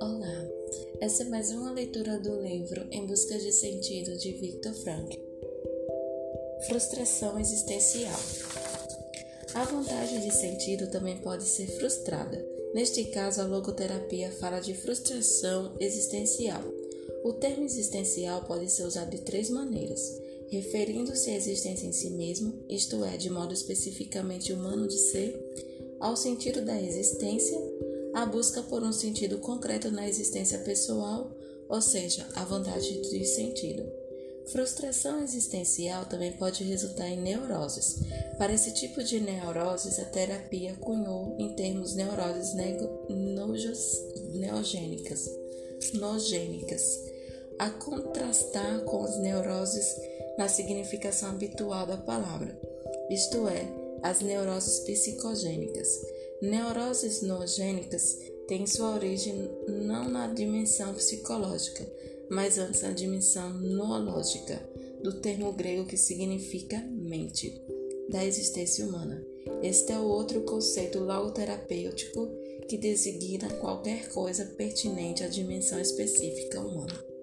Olá, essa é mais uma leitura do livro Em Busca de Sentido de Viktor Frankl. Frustração existencial. A vontade de sentido também pode ser frustrada. Neste caso, a logoterapia fala de frustração existencial. O termo existencial pode ser usado de três maneiras: referindo-se à existência em si mesmo, isto é, de modo especificamente humano de ser, ao sentido da existência, a busca por um sentido concreto na existência pessoal, ou seja, a vontade de sentido. Frustração existencial também pode resultar em neuroses. Para esse tipo de neuroses, a terapia cunhou em termos neuroses nojos, neogênicas, nogênicas, a contrastar com as neuroses na significação habitual da palavra, isto é, as neuroses psicogênicas. Neuroses noogênicas têm sua origem não na dimensão psicológica, mas antes na dimensão noológica, do termo grego que significa mente, da existência humana. Este é o outro conceito logoterapêutico que designa qualquer coisa pertinente à dimensão específica humana.